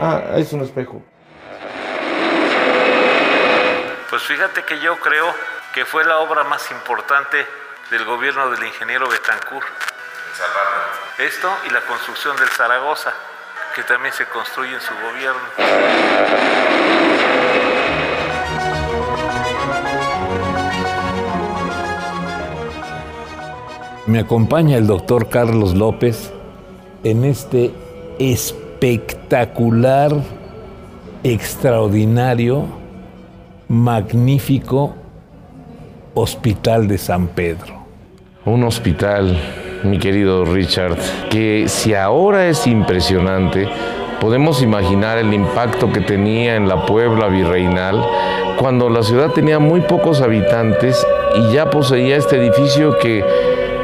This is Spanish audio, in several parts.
Ah, es un espejo. Pues fíjate que yo creo que fue la obra más importante del gobierno del ingeniero Betancourt. Esto y la construcción del Zaragoza, que también se construye en su gobierno. Me acompaña el doctor Carlos López en este espectacular, extraordinario, magnífico Hospital de San Pedro. Un hospital, mi querido Richard, que si ahora es impresionante, podemos imaginar el impacto que tenía en la Puebla virreinal cuando la ciudad tenía muy pocos habitantes y ya poseía este edificio que,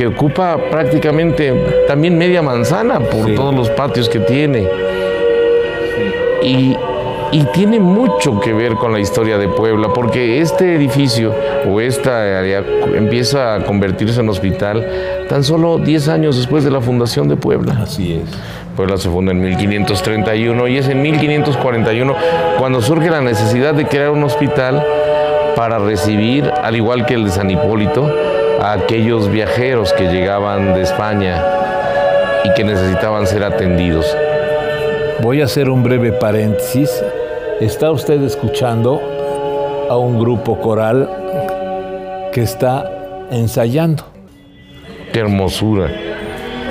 que ocupa prácticamente también media manzana por Sí. todos los patios que tiene. Y, y tiene mucho que ver con la historia de Puebla, porque este edificio o esta área empieza a convertirse en hospital tan solo 10 años después de la fundación de Puebla. Así es. Puebla se funda en 1531 y es en 1541 cuando surge la necesidad de crear un hospital para recibir, al igual que el de San Hipólito, a aquellos viajeros que llegaban de España y que necesitaban ser atendidos. Voy a hacer un breve paréntesis. Está usted escuchando a un grupo coral que está ensayando. ¡Qué hermosura!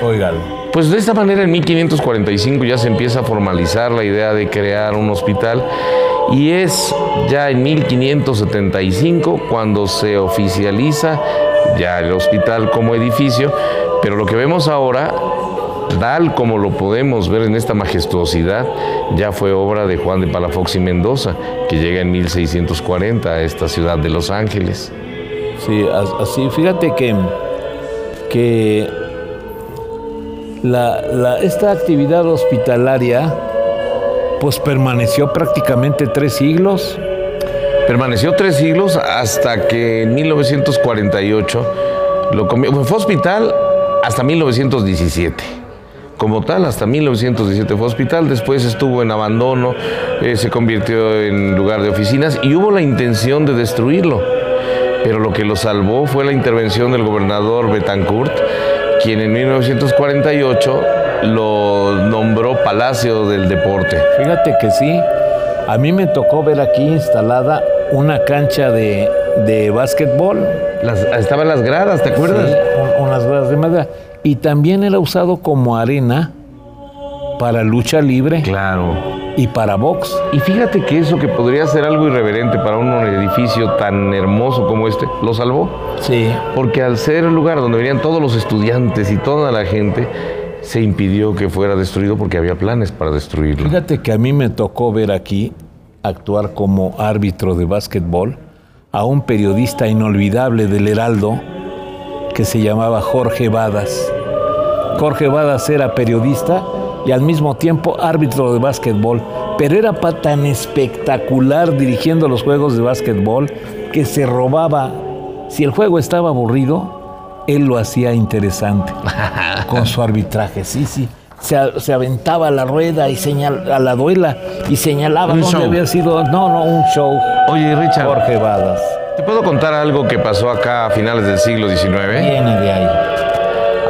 Óigalo. Pues de esta manera en 1545 ya se empieza a formalizar la idea de crear un hospital y es ya en 1575 cuando se oficializa ya el hospital como edificio, pero lo que vemos ahora, tal como lo podemos ver en esta majestuosidad, ya fue obra de Juan de Palafox y Mendoza, que llega en 1640 a esta ciudad de Los Ángeles. Sí, as- así, fíjate que, que la- esta actividad hospitalaria pues permaneció prácticamente tres siglos. Permaneció tres siglos hasta que en 1948 lo comi- fue hospital hasta 1917. Como tal, hasta 1917 fue hospital, después estuvo en abandono, eh, se convirtió en lugar de oficinas y hubo la intención de destruirlo. Pero lo que lo salvó fue la intervención del gobernador Betancourt, quien en 1948 lo nombró Palacio del Deporte. Fíjate que sí, a mí me tocó ver aquí instalada una cancha de, de básquetbol. Las- estaban las gradas, ¿te acuerdas? Sí, un- unas gradas de madera. Y también era usado como arena para lucha libre Claro. y para box. Y fíjate que eso que podría ser algo irreverente para un edificio tan hermoso como este, lo salvó. Sí. Porque al ser el lugar donde venían todos los estudiantes y toda la gente, se impidió que fuera destruido porque había planes para destruirlo. Fíjate que a mí me tocó ver aquí actuar como árbitro de básquetbol a un periodista inolvidable del Heraldo que se llamaba Jorge Badas. Jorge Badas era periodista y al mismo tiempo árbitro de básquetbol, pero era tan espectacular dirigiendo los juegos de básquetbol que se robaba, si el juego estaba aburrido, él lo hacía interesante con su arbitraje, sí, sí. Se, se aventaba a la rueda y señal, a la duela y señalaba Un dónde show. había sido. No, no, un show. Oye, Richard, Jorge Badas. ¿te puedo contar algo que pasó acá a finales del siglo XIX? Viene de ahí.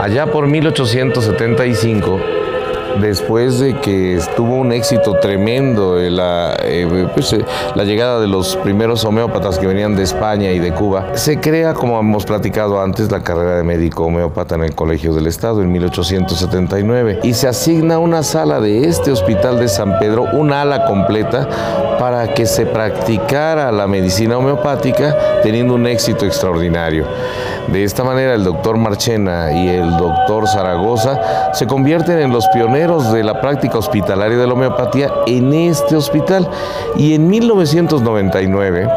Allá por 1875, después de que tuvo un éxito tremendo eh, la, eh, pues, eh, la llegada de los primeros homeópatas que venían de España y de Cuba, se crea, como hemos platicado antes, la carrera de médico homeópata en el Colegio del Estado en 1879 y se asigna una sala de este hospital de San Pedro, una ala completa, para que se practicara la medicina homeopática teniendo un éxito extraordinario. De esta manera, el doctor Marchena y el doctor Zaragoza se convierten en los pioneros pioneros de la práctica hospitalaria de la homeopatía en este hospital. Y en 1999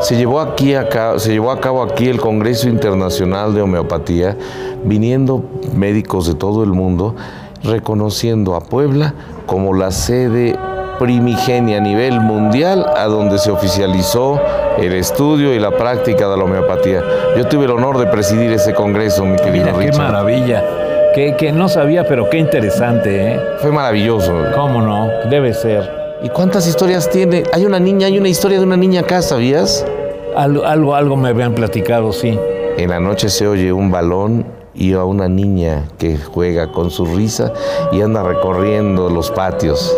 se llevó, aquí a cabo, se llevó a cabo aquí el Congreso Internacional de Homeopatía, viniendo médicos de todo el mundo, reconociendo a Puebla como la sede primigenia a nivel mundial a donde se oficializó el estudio y la práctica de la homeopatía. Yo tuve el honor de presidir ese congreso, mi querido Mira, qué Richard. maravilla. Que, que no sabía, pero qué interesante, ¿eh? Fue maravilloso. ¿Cómo no? Debe ser. ¿Y cuántas historias tiene? Hay una niña, hay una historia de una niña acá, ¿sabías? Algo, algo, algo me habían platicado, sí. En la noche se oye un balón y a una niña que juega con su risa y anda recorriendo los patios.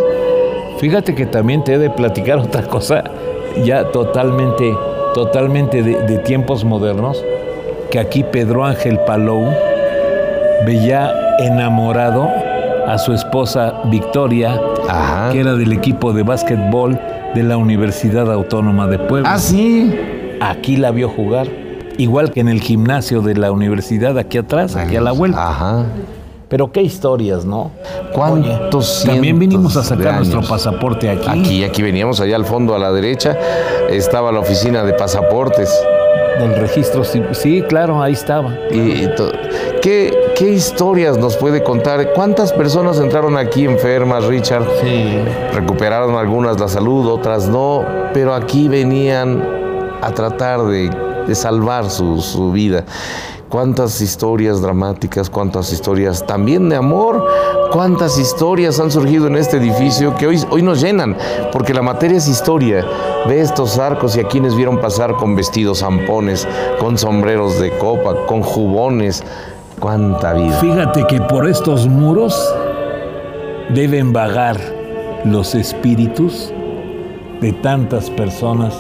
Fíjate que también te he de platicar otra cosa, ya totalmente, totalmente de, de tiempos modernos, que aquí Pedro Ángel Palou veía enamorado a su esposa Victoria, Ajá. que era del equipo de básquetbol de la Universidad Autónoma de Puebla. Ah, sí. Aquí la vio jugar, igual que en el gimnasio de la universidad, aquí atrás, aquí a la vuelta. Ajá. Pero qué historias, ¿no? ¿Cuántos También cientos vinimos a sacar nuestro pasaporte aquí. Aquí, aquí veníamos, allá al fondo a la derecha, estaba la oficina de pasaportes. Del registro, sí, sí, claro, ahí estaba. Y, ¿qué, ¿Qué historias nos puede contar? ¿Cuántas personas entraron aquí enfermas, Richard? Sí. Recuperaron algunas la salud, otras no, pero aquí venían a tratar de, de salvar su, su vida. Cuántas historias dramáticas, cuántas historias también de amor, cuántas historias han surgido en este edificio que hoy, hoy nos llenan, porque la materia es historia. Ve estos arcos y a quienes vieron pasar con vestidos zampones, con sombreros de copa, con jubones. Cuánta vida. Fíjate que por estos muros deben vagar los espíritus de tantas personas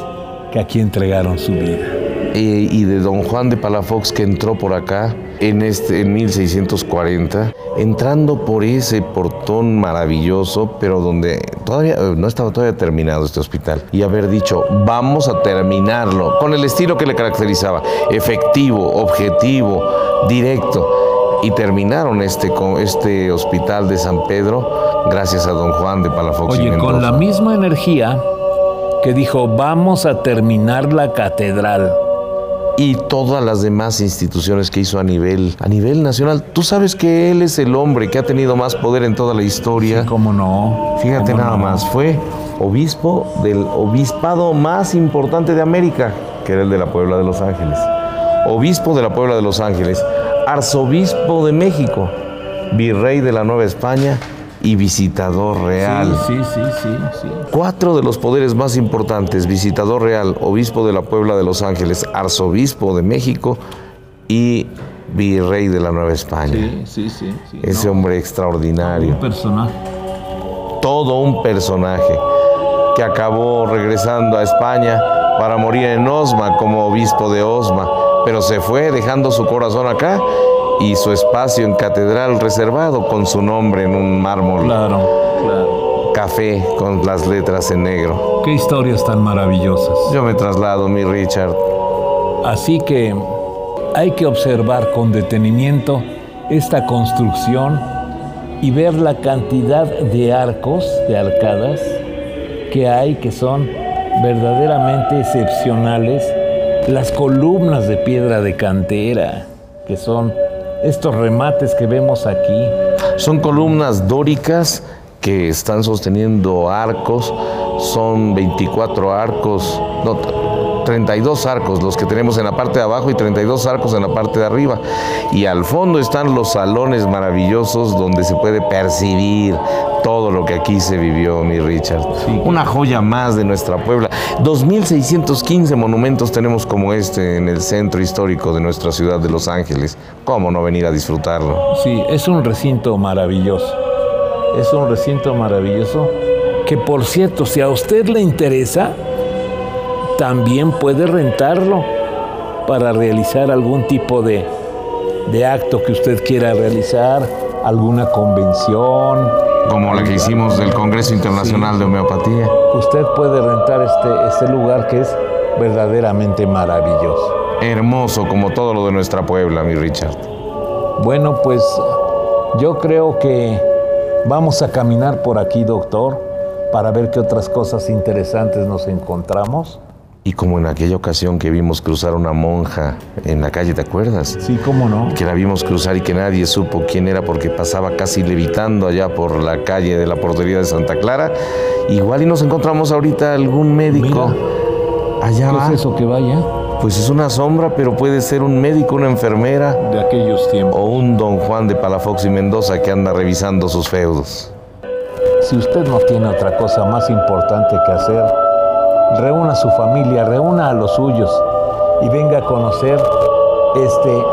que aquí entregaron su vida. Eh, y de don Juan de Palafox que entró por acá en, este, en 1640, entrando por ese portón maravilloso, pero donde todavía eh, no estaba todavía terminado este hospital, y haber dicho, vamos a terminarlo, con el estilo que le caracterizaba, efectivo, objetivo, directo, y terminaron este, este hospital de San Pedro gracias a don Juan de Palafox. y Oye, con la misma energía que dijo, vamos a terminar la catedral. Y todas las demás instituciones que hizo a nivel, a nivel nacional. Tú sabes que él es el hombre que ha tenido más poder en toda la historia. ¿Cómo no? Fíjate ¿Cómo nada no? más, fue obispo del obispado más importante de América, que era el de la Puebla de Los Ángeles. Obispo de la Puebla de Los Ángeles, arzobispo de México, virrey de la Nueva España y visitador real. Sí, sí, sí, sí, sí. Cuatro de los poderes más importantes, visitador real, obispo de la Puebla de Los Ángeles, arzobispo de México y virrey de la Nueva España. Sí, sí, sí. Ese hombre extraordinario, un personaje. todo un personaje que acabó regresando a España para morir en Osma como obispo de Osma, pero se fue dejando su corazón acá y su espacio en catedral reservado con su nombre en un mármol Claro, claro. café con las letras en negro. Qué historias tan maravillosas. Yo me traslado, mi Richard. Así que hay que observar con detenimiento esta construcción y ver la cantidad de arcos, de arcadas que hay que son verdaderamente excepcionales. Las columnas de piedra de cantera, que son estos remates que vemos aquí. Son columnas dóricas que están sosteniendo arcos. Son 24 arcos, 32 arcos los que tenemos en la parte de abajo y 32 arcos en la parte de arriba. Y al fondo están los salones maravillosos donde se puede percibir todo lo que aquí se vivió, mi Richard. Sí. Una joya más de nuestra Puebla. 2.615 monumentos tenemos como este en el centro histórico de nuestra ciudad de Los Ángeles. ¿Cómo no venir a disfrutarlo? Sí, es un recinto maravilloso. Es un recinto maravilloso que, por cierto, si a usted le interesa, también puede rentarlo para realizar algún tipo de, de acto que usted quiera realizar, alguna convención. Como la que hicimos del Congreso Internacional de Homeopatía. Usted puede rentar este, este lugar que es verdaderamente maravilloso. Hermoso como todo lo de nuestra Puebla, mi Richard. Bueno, pues yo creo que Vamos a caminar por aquí, doctor, para ver qué otras cosas interesantes nos encontramos. Y como en aquella ocasión que vimos cruzar una monja en la calle, ¿te acuerdas? Sí, cómo no. Que la vimos cruzar y que nadie supo quién era porque pasaba casi levitando allá por la calle de la portería de Santa Clara. Igual y nos encontramos ahorita algún médico. Allá ¿Qué va. es eso que vaya? Pues es una sombra, pero puede ser un médico, una enfermera De aquellos tiempos. o un don Juan de Palafox y Mendoza que anda revisando sus feudos. Si usted no tiene otra cosa más importante que hacer, reúna a su familia, reúna a los suyos y venga a conocer este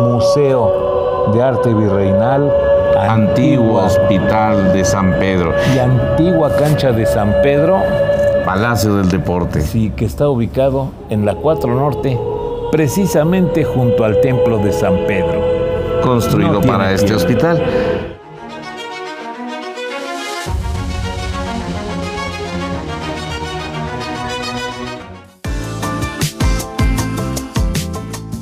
Museo de Arte Virreinal, Antiguo Antigua Hospital de San Pedro, y antigua cancha de San Pedro, Palacio del Deporte. sí, que está ubicado en la 4 Norte, precisamente junto al Templo de San Pedro. construido No para este hospital.